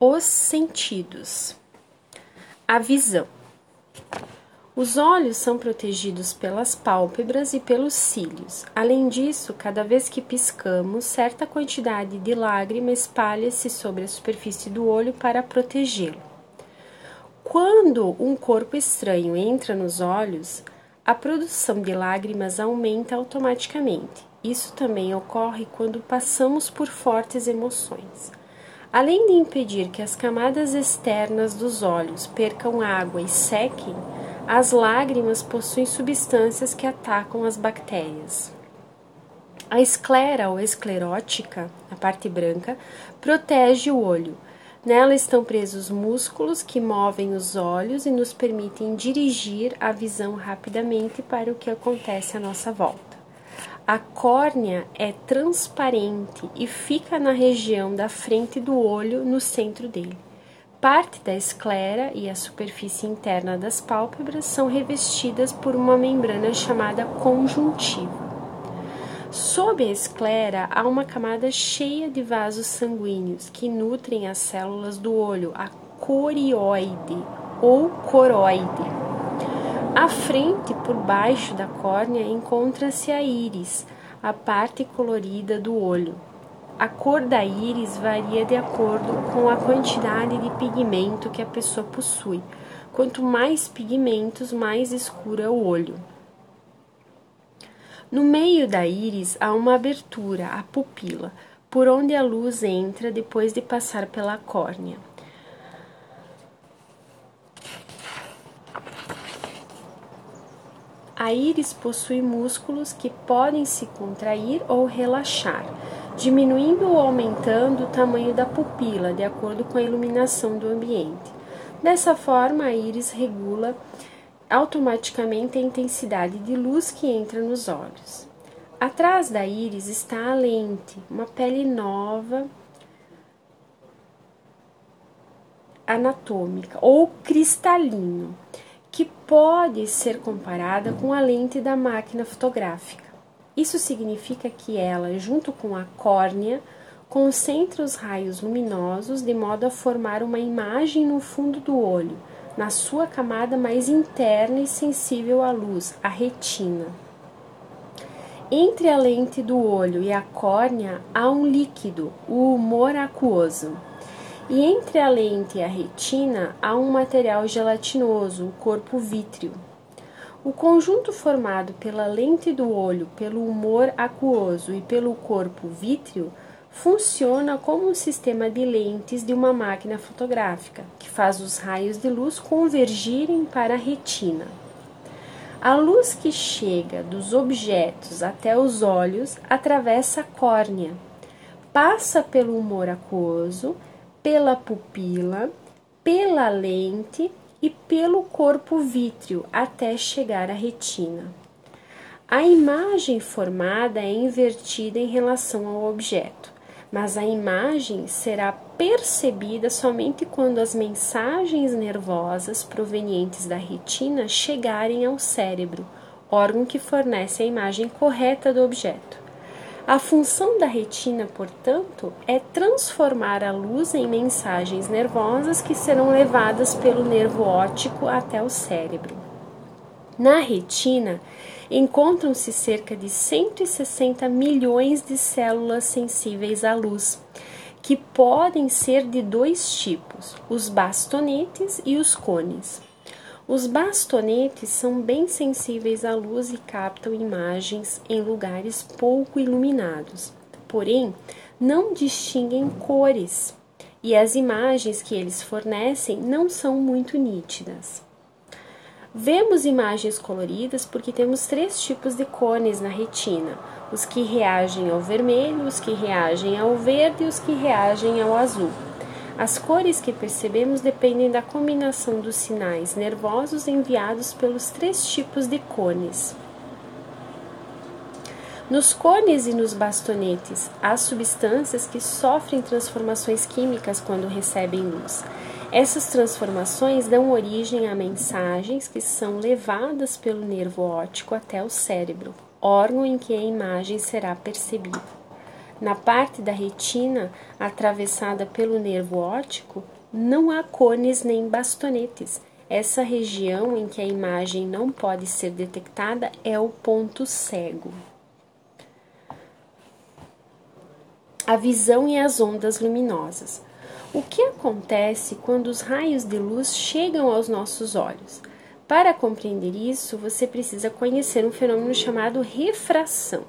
Os sentidos. A visão. Os olhos são protegidos pelas pálpebras e pelos cílios. Além disso, cada vez que piscamos, certa quantidade de lágrima espalha-se sobre a superfície do olho para protegê-lo. Quando um corpo estranho entra nos olhos, a produção de lágrimas aumenta automaticamente. Isso também ocorre quando passamos por fortes emoções. Além de impedir que as camadas externas dos olhos percam água e sequem, as lágrimas possuem substâncias que atacam as bactérias. A esclera ou esclerótica, a parte branca, protege o olho. Nela estão presos músculos que movem os olhos e nos permitem dirigir a visão rapidamente para o que acontece à nossa volta. A córnea é transparente e fica na região da frente do olho, no centro dele. Parte da esclera e a superfície interna das pálpebras são revestidas por uma membrana chamada conjuntiva. Sob a esclera há uma camada cheia de vasos sanguíneos que nutrem as células do olho, a corioide ou coroide. À frente, por baixo da córnea, encontra-se a íris, a parte colorida do olho. A cor da íris varia de acordo com a quantidade de pigmento que a pessoa possui. Quanto mais pigmentos, mais escuro é o olho. No meio da íris há uma abertura, a pupila, por onde a luz entra depois de passar pela córnea. A íris possui músculos que podem se contrair ou relaxar, diminuindo ou aumentando o tamanho da pupila de acordo com a iluminação do ambiente. Dessa forma, a íris regula automaticamente a intensidade de luz que entra nos olhos. Atrás da íris está a lente, uma pele nova anatômica ou cristalino que pode ser comparada com a lente da máquina fotográfica. Isso significa que ela, junto com a córnea, concentra os raios luminosos de modo a formar uma imagem no fundo do olho, na sua camada mais interna e sensível à luz, a retina. Entre a lente do olho e a córnea há um líquido, o humor aquoso. E entre a lente e a retina há um material gelatinoso, o corpo vítreo. O conjunto formado pela lente do olho, pelo humor aquoso e pelo corpo vítreo funciona como um sistema de lentes de uma máquina fotográfica, que faz os raios de luz convergirem para a retina. A luz que chega dos objetos até os olhos atravessa a córnea, passa pelo humor aquoso pela pupila, pela lente e pelo corpo vítreo até chegar à retina. A imagem formada é invertida em relação ao objeto, mas a imagem será percebida somente quando as mensagens nervosas provenientes da retina chegarem ao cérebro, órgão que fornece a imagem correta do objeto. A função da retina, portanto, é transformar a luz em mensagens nervosas que serão levadas pelo nervo óptico até o cérebro. Na retina encontram-se cerca de 160 milhões de células sensíveis à luz, que podem ser de dois tipos, os bastonetes e os cones. Os bastonetes são bem sensíveis à luz e captam imagens em lugares pouco iluminados, porém não distinguem cores e as imagens que eles fornecem não são muito nítidas. Vemos imagens coloridas porque temos três tipos de cones na retina: os que reagem ao vermelho, os que reagem ao verde e os que reagem ao azul. As cores que percebemos dependem da combinação dos sinais nervosos enviados pelos três tipos de cones. Nos cones e nos bastonetes, há substâncias que sofrem transformações químicas quando recebem luz. Essas transformações dão origem a mensagens que são levadas pelo nervo óptico até o cérebro, órgão em que a imagem será percebida. Na parte da retina atravessada pelo nervo óptico, não há cones nem bastonetes. Essa região em que a imagem não pode ser detectada é o ponto cego. A visão e as ondas luminosas. O que acontece quando os raios de luz chegam aos nossos olhos? Para compreender isso, você precisa conhecer um fenômeno chamado refração.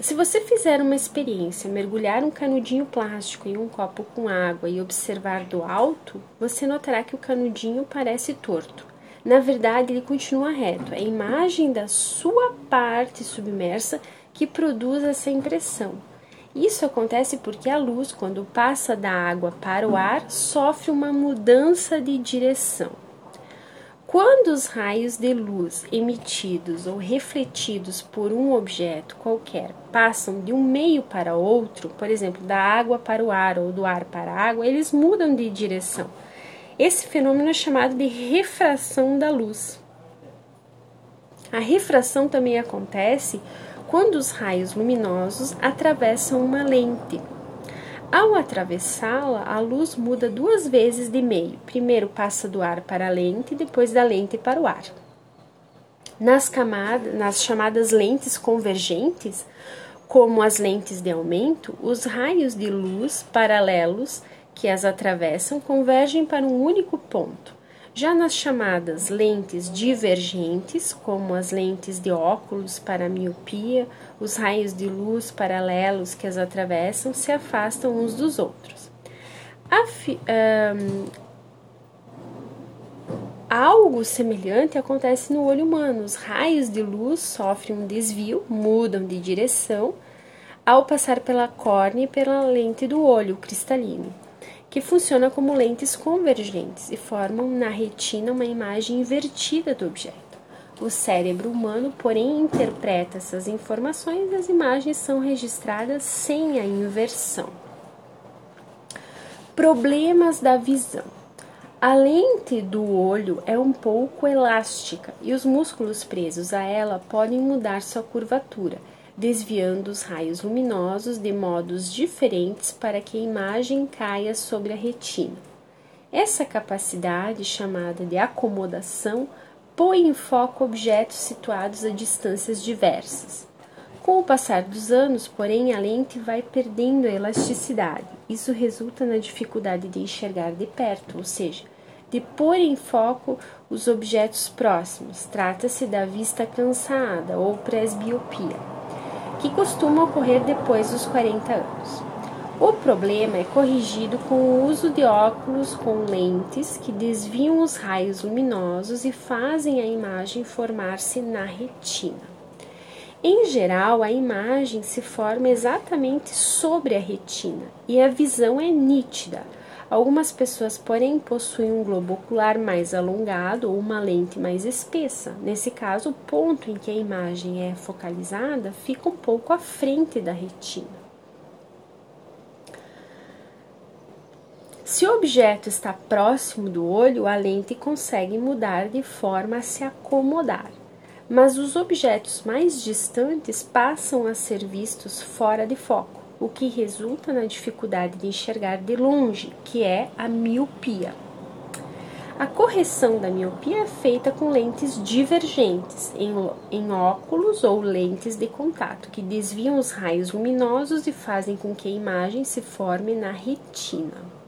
Se você fizer uma experiência, mergulhar um canudinho plástico em um copo com água e observar do alto, você notará que o canudinho parece torto. Na verdade, ele continua reto. É a imagem da sua parte submersa que produz essa impressão. Isso acontece porque a luz, quando passa da água para o ar, sofre uma mudança de direção. Quando os raios de luz emitidos ou refletidos por um objeto qualquer passam de um meio para outro, por exemplo, da água para o ar ou do ar para a água, eles mudam de direção. Esse fenômeno é chamado de refração da luz. A refração também acontece quando os raios luminosos atravessam uma lente ao atravessá-la, a luz muda duas vezes de meio. Primeiro passa do ar para a lente, depois da lente para o ar. Nas, camadas, nas chamadas lentes convergentes, como as lentes de aumento, os raios de luz paralelos que as atravessam convergem para um único ponto. Já nas chamadas lentes divergentes, como as lentes de óculos para miopia, os raios de luz paralelos que as atravessam se afastam uns dos outros. Um, algo semelhante acontece no olho humano. Os raios de luz sofrem um desvio, mudam de direção ao passar pela córnea e pela lente do olho cristalino que funciona como lentes convergentes e formam na retina uma imagem invertida do objeto. O cérebro humano, porém, interpreta essas informações e as imagens são registradas sem a inversão. Problemas da visão. A lente do olho é um pouco elástica e os músculos presos a ela podem mudar sua curvatura desviando os raios luminosos de modos diferentes para que a imagem caia sobre a retina. Essa capacidade, chamada de acomodação, põe em foco objetos situados a distâncias diversas. Com o passar dos anos, porém, a lente vai perdendo a elasticidade. Isso resulta na dificuldade de enxergar de perto, ou seja, de pôr em foco os objetos próximos. Trata-se da vista cansada ou presbiopia que costuma ocorrer depois dos 40 anos. O problema é corrigido com o uso de óculos com lentes que desviam os raios luminosos e fazem a imagem formar-se na retina. Em geral, a imagem se forma exatamente sobre a retina e a visão é nítida Algumas pessoas, porém, possuem um globo ocular mais alongado ou uma lente mais espessa. Nesse caso, o ponto em que a imagem é focalizada fica um pouco à frente da retina. Se o objeto está próximo do olho, a lente consegue mudar de forma a se acomodar, mas os objetos mais distantes passam a ser vistos fora de foco o que resulta na dificuldade de enxergar de longe, que é a miopia. A correção da miopia é feita com lentes divergentes, em, em, óculos ou lentes de contato, que desviam os raios luminosos e fazem com que a imagem se forme na retina.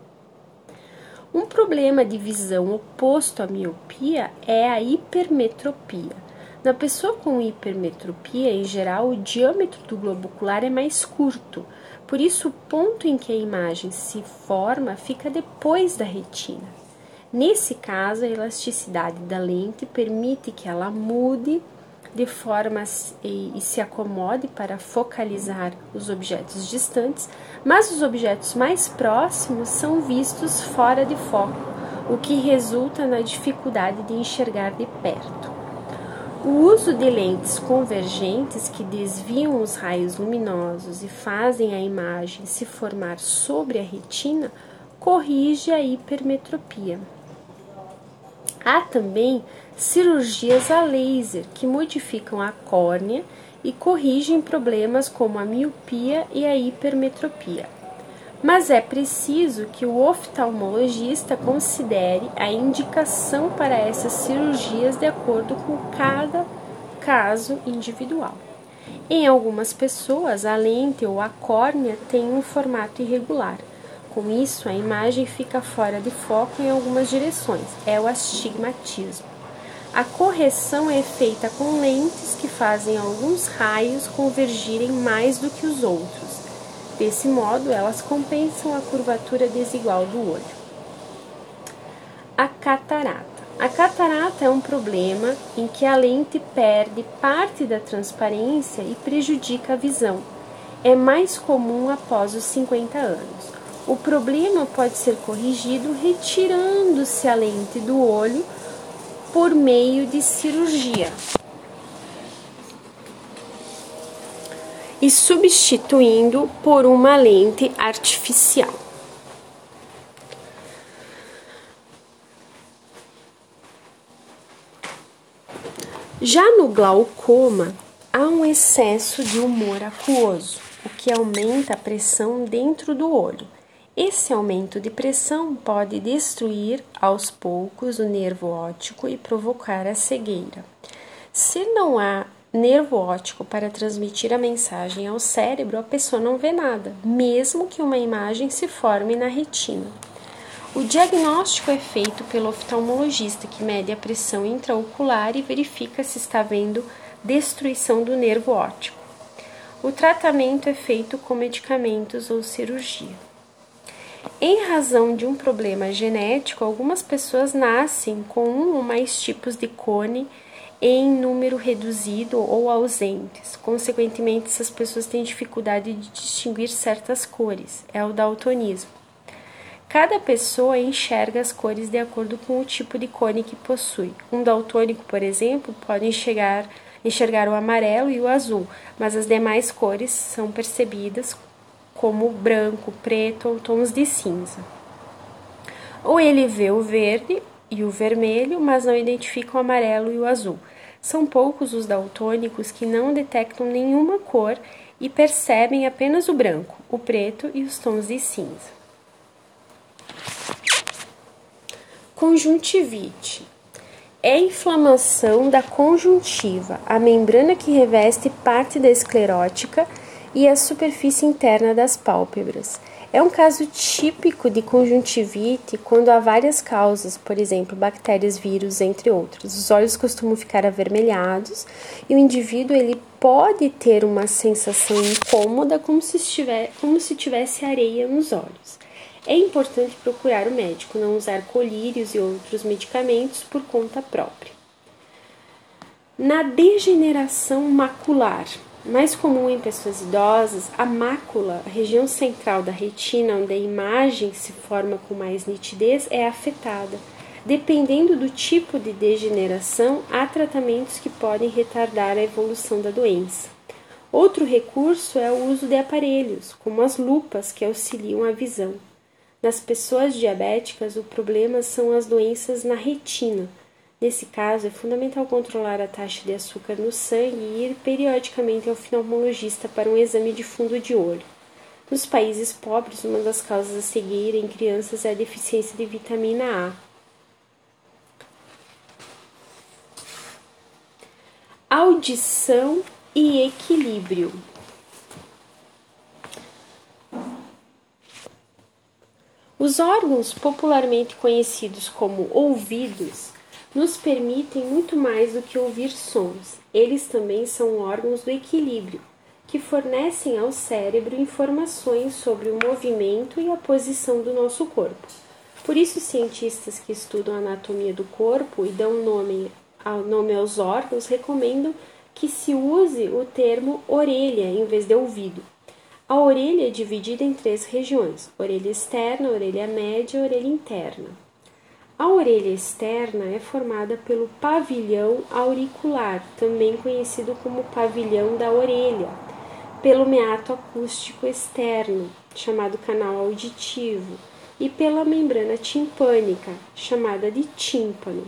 Um problema de visão oposto à miopia é a hipermetropia. Na pessoa com hipermetropia, em geral, o diâmetro do globo ocular é mais curto, por isso, o ponto em que a imagem se forma fica depois da retina. Nesse caso, a elasticidade da lente permite que ela mude de forma e, e se acomode para focalizar os objetos distantes, mas os objetos mais próximos são vistos fora de foco, o que resulta na dificuldade de enxergar de perto. O uso de lentes convergentes que desviam os raios luminosos e fazem a imagem se formar sobre a retina corrige a hipermetropia. Há também cirurgias a laser que modificam a córnea e corrigem problemas como a miopia e a hipermetropia. Mas é preciso que o oftalmologista considere a indicação para essas cirurgias de acordo com cada caso individual. Em algumas pessoas, a lente ou a córnea tem um formato irregular. Com isso, a imagem fica fora de foco em algumas direções. É o astigmatismo. A correção é feita com lentes que fazem alguns raios convergirem mais do que os outros. Desse modo, elas compensam a curvatura desigual do olho. A catarata. A catarata é um problema em que a lente perde parte da transparência e prejudica a visão. É mais comum após os 50 anos. O problema pode ser corrigido retirando-se a lente do olho por meio de cirurgia e substituindo por uma lente artificial. Já no glaucoma, há um excesso de humor aquoso, o que aumenta a pressão dentro do olho. Esse aumento de pressão pode destruir aos poucos o nervo óptico e provocar a cegueira. Se não há nervo óptico para transmitir a mensagem ao cérebro, a pessoa não vê nada, mesmo que uma imagem se forme na retina. O diagnóstico é feito pelo oftalmologista, que mede a pressão intraocular e verifica se está havendo destruição do nervo óptico. O tratamento é feito com medicamentos ou cirurgia. Em razão de um problema genético, algumas pessoas nascem com um ou mais tipos de cone em número reduzido ou ausentes. Consequentemente, essas pessoas têm dificuldade de distinguir certas cores. É o daltonismo. Cada pessoa enxerga as cores de acordo com o tipo de cone que possui. Um daltônico, por exemplo, pode enxergar, enxergar o amarelo e o azul, mas as demais cores são percebidas como branco, preto ou tons de cinza. Ou ele vê o verde e o vermelho, mas não identifica o amarelo e o azul. São poucos os daltônicos que não detectam nenhuma cor e percebem apenas o branco, o preto e os tons de cinza. Conjuntivite é inflamação da conjuntiva, a membrana que reveste parte da esclerótica e a superfície interna das pálpebras. É um caso típico de conjuntivite quando há várias causas, por exemplo, bactérias, vírus, entre outros. Os olhos costumam ficar avermelhados e o indivíduo ele pode ter uma sensação incômoda como se, estiver, como se tivesse areia nos olhos. É importante procurar o médico, não usar colírios e outros medicamentos por conta própria. Na degeneração macular, mais comum em pessoas idosas, a mácula, a região central da retina, onde a imagem se forma com mais nitidez, é afetada. Dependendo do tipo de degeneração, há tratamentos que podem retardar a evolução da doença. Outro recurso é o uso de aparelhos, como as lupas, que auxiliam a visão. Nas pessoas diabéticas, o problema são as doenças na retina. Nesse caso, é fundamental controlar a taxa de açúcar no sangue e ir periodicamente ao oftalmologista para um exame de fundo de olho. Nos países pobres, uma das causas da cegueira em crianças é a deficiência de vitamina A. Audição e equilíbrio. Os órgãos popularmente conhecidos como ouvidos nos permitem muito mais do que ouvir sons. Eles também são órgãos do equilíbrio, que fornecem ao cérebro informações sobre o movimento e a posição do nosso corpo. Por isso, cientistas que estudam a anatomia do corpo e dão nome, ao, nome aos órgãos recomendam que se use o termo orelha em vez de ouvido a orelha é dividida em três regiões: orelha externa, orelha média e orelha interna. A orelha externa é formada pelo pavilhão auricular, também conhecido como pavilhão da orelha, pelo meato acústico externo, chamado canal auditivo, e pela membrana timpânica, chamada de tímpano.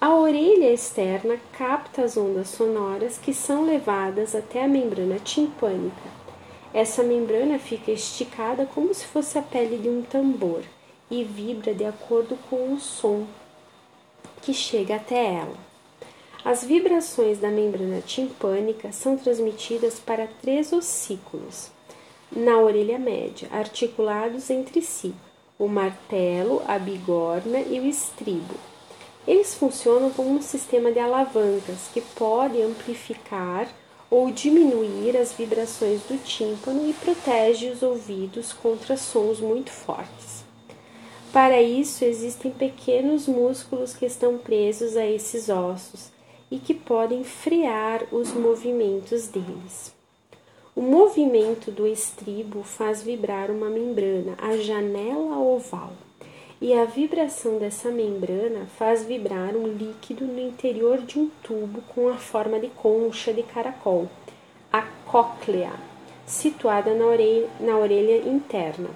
A orelha externa capta as ondas sonoras que são levadas até a membrana timpânica. Essa membrana fica esticada como se fosse a pele de um tambor e vibra de acordo com o som que chega até ela. As vibrações da membrana timpânica são transmitidas para três ossículos na orelha média, articulados entre si, o martelo, a bigorna e o estribo. Eles funcionam como um sistema de alavancas que pode amplificar ou diminuir as vibrações do tímpano e protege os ouvidos contra sons muito fortes. Para isso, existem pequenos músculos que estão presos a esses ossos e que podem frear os movimentos deles. O movimento do estribo faz vibrar uma membrana, a janela oval e a vibração dessa membrana faz vibrar um líquido no interior de um tubo com a forma de concha de caracol, a cóclea, situada na orelha, na orelha interna.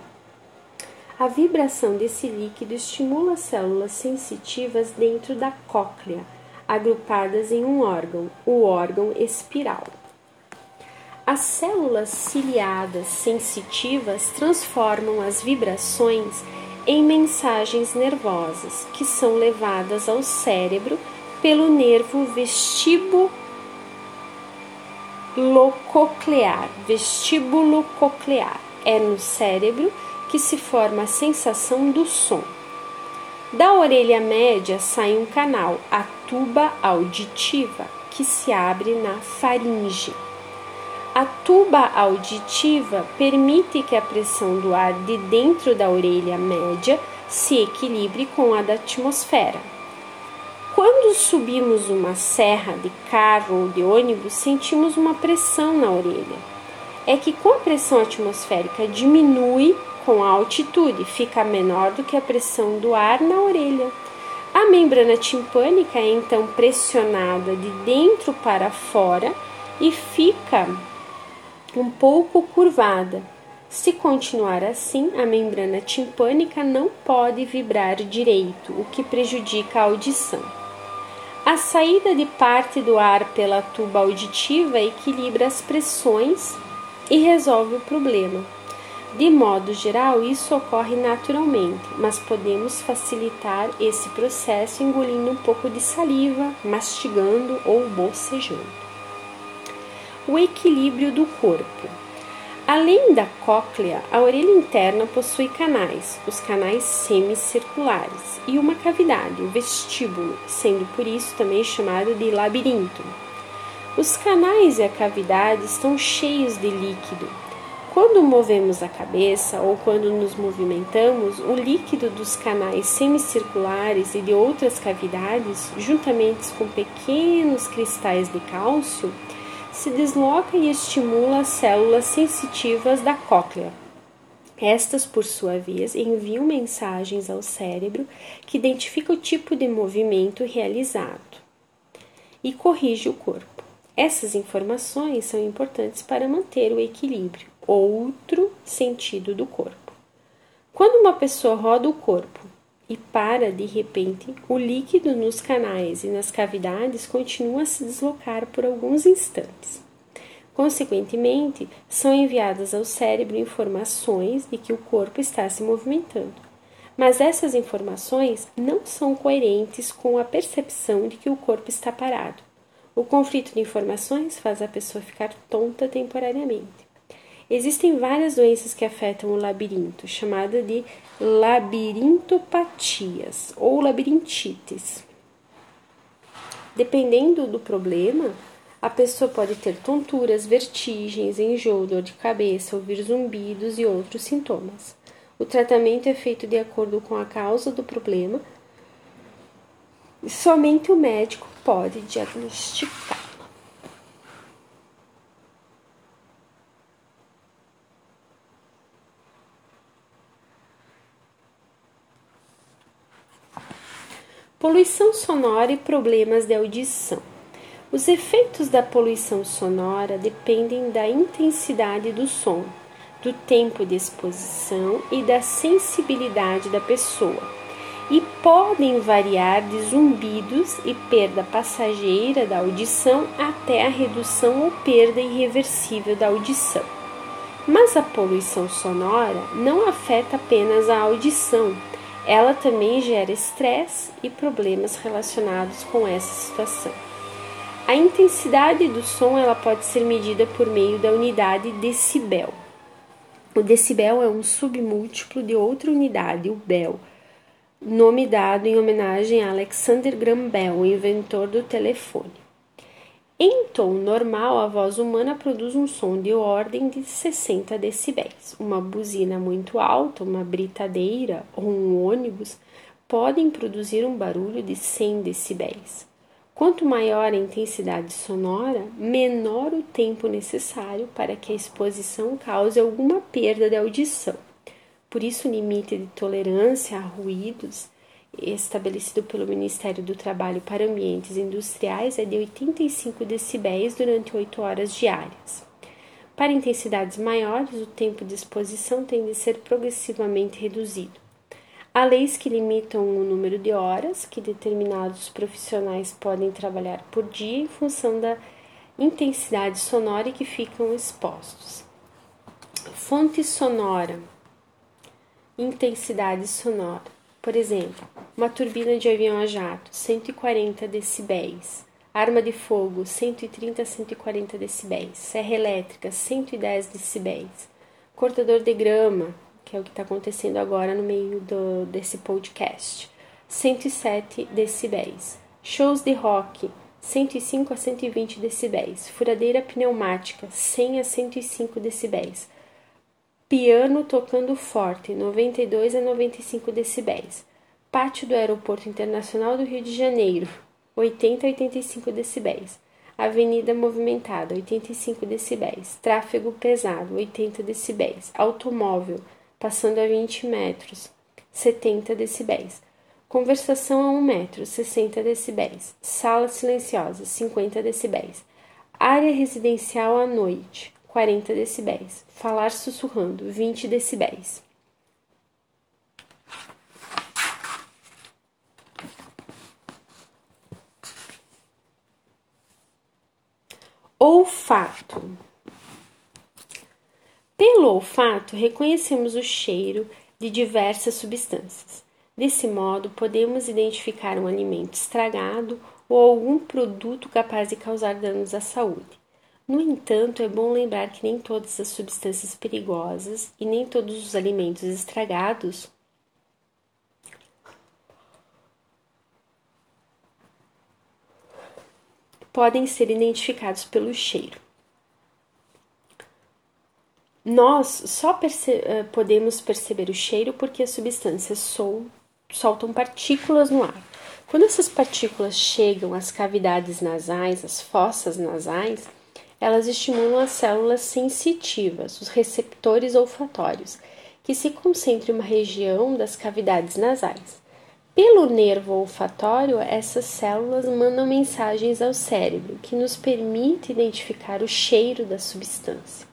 A vibração desse líquido estimula células sensitivas dentro da cóclea, agrupadas em um órgão, o órgão espiral. As células ciliadas sensitivas transformam as vibrações em mensagens nervosas que são levadas ao cérebro pelo nervo vestíbulo coclear. Vestíbulo coclear é no cérebro que se forma a sensação do som. Da orelha média sai um canal, a tuba auditiva, que se abre na faringe. A tuba auditiva permite que a pressão do ar de dentro da orelha média se equilibre com a da atmosfera. Quando subimos uma serra de carro ou de ônibus, sentimos uma pressão na orelha. É que com a pressão atmosférica diminui com a altitude, fica menor do que a pressão do ar na orelha. A membrana timpânica é então pressionada de dentro para fora e fica um pouco curvada. Se continuar assim, a membrana timpânica não pode vibrar direito, o que prejudica a audição. A saída de parte do ar pela tuba auditiva equilibra as pressões e resolve o problema. De modo geral, isso ocorre naturalmente, mas podemos facilitar esse processo engolindo um pouco de saliva, mastigando ou bocejando o equilíbrio do corpo. Além da cóclea, a orelha interna possui canais, os canais semicirculares, e uma cavidade, o vestíbulo, sendo por isso também chamado de labirinto. Os canais e a cavidade estão cheios de líquido. Quando movemos a cabeça ou quando nos movimentamos, o líquido dos canais semicirculares e de outras cavidades, juntamente com pequenos cristais de cálcio, se desloca e estimula as células sensitivas da cóclea. Estas, por sua vez, enviam mensagens ao cérebro que identifica o tipo de movimento realizado e corrige o corpo. Essas informações são importantes para manter o equilíbrio, outro sentido do corpo. Quando uma pessoa roda o corpo e para de repente, o líquido nos canais e nas cavidades continua a se deslocar por alguns instantes. Consequentemente, são enviadas ao cérebro informações de que o corpo está se movimentando. Mas essas informações não são coerentes com a percepção de que o corpo está parado. O conflito de informações faz a pessoa ficar tonta temporariamente. Existem várias doenças que afetam o labirinto, chamada de labirintopatias ou labirintites. Dependendo do problema, a pessoa pode ter tonturas, vertigens, enjoo, dor de cabeça, ouvir zumbidos e outros sintomas. O tratamento é feito de acordo com a causa do problema somente o médico pode diagnosticar. Poluição sonora e problemas de audição. Os efeitos da poluição sonora dependem da intensidade do som, do tempo de exposição e da sensibilidade da pessoa. e podem variar de zumbidos e perda passageira da audição até a redução ou perda irreversível da audição. Mas a poluição sonora não afeta apenas a audição, ela também gera estresse e problemas relacionados com essa situação. A intensidade do som ela pode ser medida por meio da unidade decibel. O decibel é um submúltiplo de outra unidade, o bel, nome dado em homenagem a Alexander Graham Bell, o inventor do telefone. Em tom normal, a voz humana produz um som de ordem de 60 decibéis. Uma buzina muito alta, uma britadeira ou um ônibus podem produzir um barulho de 100 decibéis. Quanto maior a intensidade sonora, menor o tempo necessário para que a exposição cause alguma perda de audição. Por isso, o limite de tolerância a ruídos estabelecido pelo Ministério do Trabalho para ambientes industriais é de 85 decibéis durante 8 horas diárias. Para intensidades maiores, o tempo de exposição tende a ser progressivamente reduzido. Há leis que limitam o número de horas que determinados profissionais podem trabalhar por dia em função da intensidade sonora que ficam expostos. Fonte sonora, intensidade sonora. Por exemplo, uma turbina de avião a jato, 140 decibéis. Arma de fogo, 130 a 140 decibéis. Serra elétrica, 110 decibéis. Cortador de grama, que é o que está acontecendo agora no meio do, desse podcast. 107 decibéis. Shows de rock, 105 a 120 decibéis. Furadeira pneumática, 100 a 105 decibéis. Piano tocando forte, 92 a 95 decibéis. Pátio do Aeroporto Internacional do Rio de Janeiro, 80 a 85 decibéis. Avenida movimentada, 85 decibéis. Tráfego pesado, 80 decibéis. Automóvel, passando a 20 metros, 70 decibéis. Conversação a 1 metro, 60 decibéis. Sala silenciosa, 50 decibéis. Área residencial à noite, 40 decibéis. Falar sussurrando, 20 decibéis. Olfato. Pelo olfato, reconhecemos o cheiro de diversas substâncias. Desse modo, podemos identificar um alimento estragado ou algum produto capaz de causar danos à saúde. No entanto, é bom lembrar que nem todas as substâncias perigosas e nem todos os alimentos estragados podem ser identificados pelo cheiro. Nós só perce eh, podemos perceber o cheiro porque as substâncias sol soltam partículas no ar. Quando essas partículas chegam às cavidades nasais, às fossas nasais, elas estimulam as células sensitivas, os receptores olfatórios, que se concentram em uma região das cavidades nasais. Pelo nervo olfatório, essas células mandam mensagens ao cérebro, que nos permite identificar o cheiro da substância.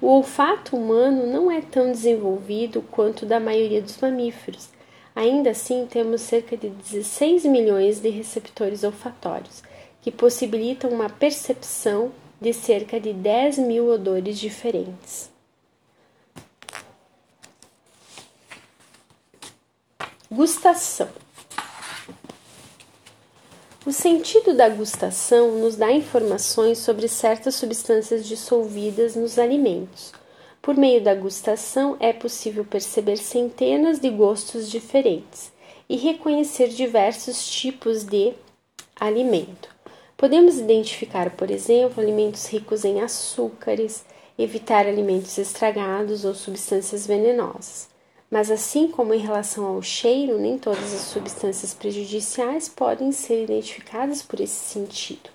O olfato humano não é tão desenvolvido quanto da maioria dos mamíferos. Ainda assim, temos cerca de 16 milhões de receptores olfatórios, que possibilitam uma percepção de cerca de 10 mil odores diferentes. Gustação. O sentido da gustação nos dá informações sobre certas substâncias dissolvidas nos alimentos. Por meio da gustação é possível perceber centenas de gostos diferentes e reconhecer diversos tipos de alimento. Podemos identificar, por exemplo, alimentos ricos em açúcares, evitar alimentos estragados ou substâncias venenosas. Mas, assim como em relação ao cheiro, nem todas as substâncias prejudiciais podem ser identificadas por esse sentido.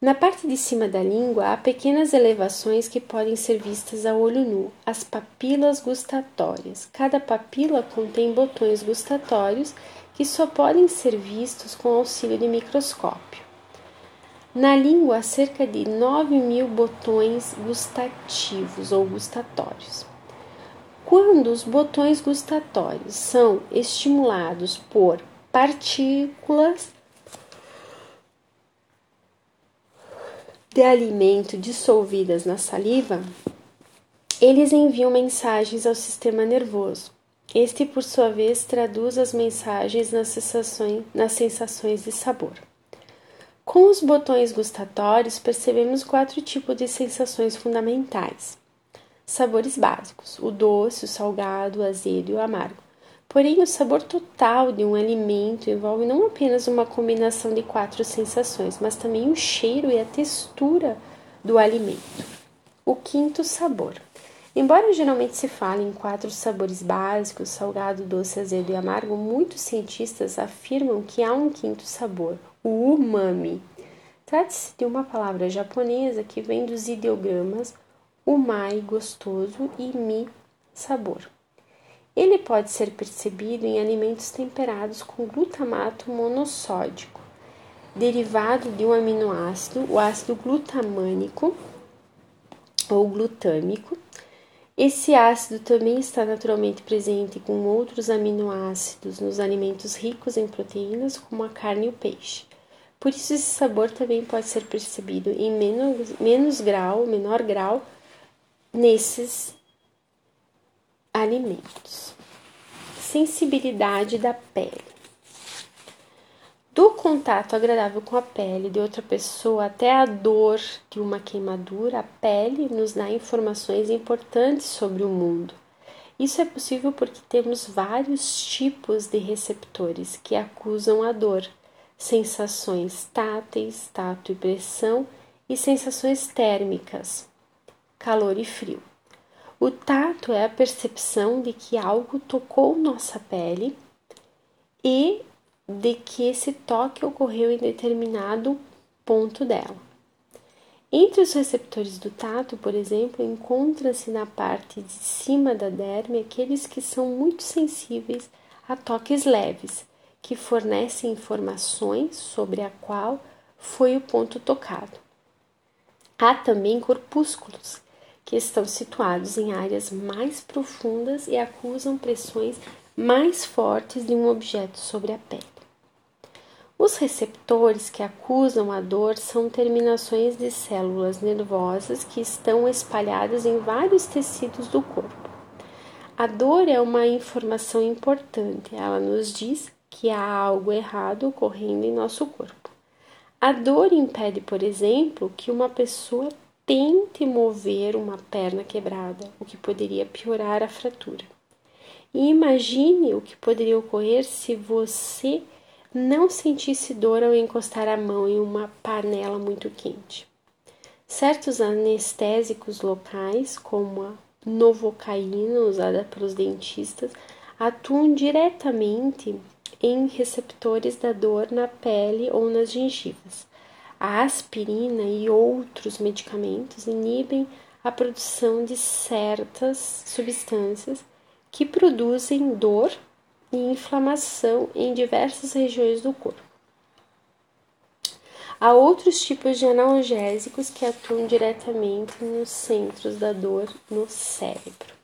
Na parte de cima da língua há pequenas elevações que podem ser vistas a olho nu, as papilas gustatórias. Cada papila contém botões gustatórios que só podem ser vistos com auxílio de microscópio. Na língua há cerca de 9 mil botões gustativos ou gustatórios. Quando os botões gustatórios são estimulados por partículas de alimento dissolvidas na saliva, eles enviam mensagens ao sistema nervoso. Este, por sua vez, traduz as mensagens nas sensações, nas sensações de sabor. Com os botões gustatórios, percebemos quatro tipos de sensações fundamentais. Sabores básicos: o doce, o salgado, o azedo e o amargo. Porém, o sabor total de um alimento envolve não apenas uma combinação de quatro sensações, mas também o cheiro e a textura do alimento. O quinto sabor. Embora geralmente se fale em quatro sabores básicos, salgado, doce, azedo e amargo, muitos cientistas afirmam que há um quinto sabor, o umami. Trata-se de uma palavra japonesa que vem dos ideogramas umai, gostoso, e mi, sabor. Ele pode ser percebido em alimentos temperados com glutamato monossódico, derivado de um aminoácido, o ácido glutamânico ou glutâmico. Esse ácido também está naturalmente presente com outros aminoácidos nos alimentos ricos em proteínas, como a carne e o peixe. Por isso, esse sabor também pode ser percebido em menos, menos grau, menor grau, nesses alimentos. Sensibilidade da pele. Do contato agradável com a pele de outra pessoa até a dor de uma queimadura, a pele nos dá informações importantes sobre o mundo. Isso é possível porque temos vários tipos de receptores que acusam a dor, sensações táteis, tato e pressão, e sensações térmicas, calor e frio. O tato é a percepção de que algo tocou nossa pele e de que esse toque ocorreu em determinado ponto dela. Entre os receptores do tato, por exemplo, encontra-se na parte de cima da derme aqueles que são muito sensíveis a toques leves, que fornecem informações sobre a qual foi o ponto tocado. Há também corpúsculos, que estão situados em áreas mais profundas e acusam pressões mais fortes de um objeto sobre a pele. Os receptores que acusam a dor são terminações de células nervosas que estão espalhadas em vários tecidos do corpo. A dor é uma informação importante, ela nos diz que há algo errado ocorrendo em nosso corpo. A dor impede, por exemplo, que uma pessoa tente mover uma perna quebrada, o que poderia piorar a fratura. E imagine o que poderia ocorrer se você não sentisse dor ao encostar a mão em uma panela muito quente. Certos anestésicos locais, como a novocaína usada pelos dentistas, atuam diretamente em receptores da dor na pele ou nas gengivas. A aspirina e outros medicamentos inibem a produção de certas substâncias que produzem dor e inflamação em diversas regiões do corpo. Há outros tipos de analgésicos que atuam diretamente nos centros da dor no cérebro.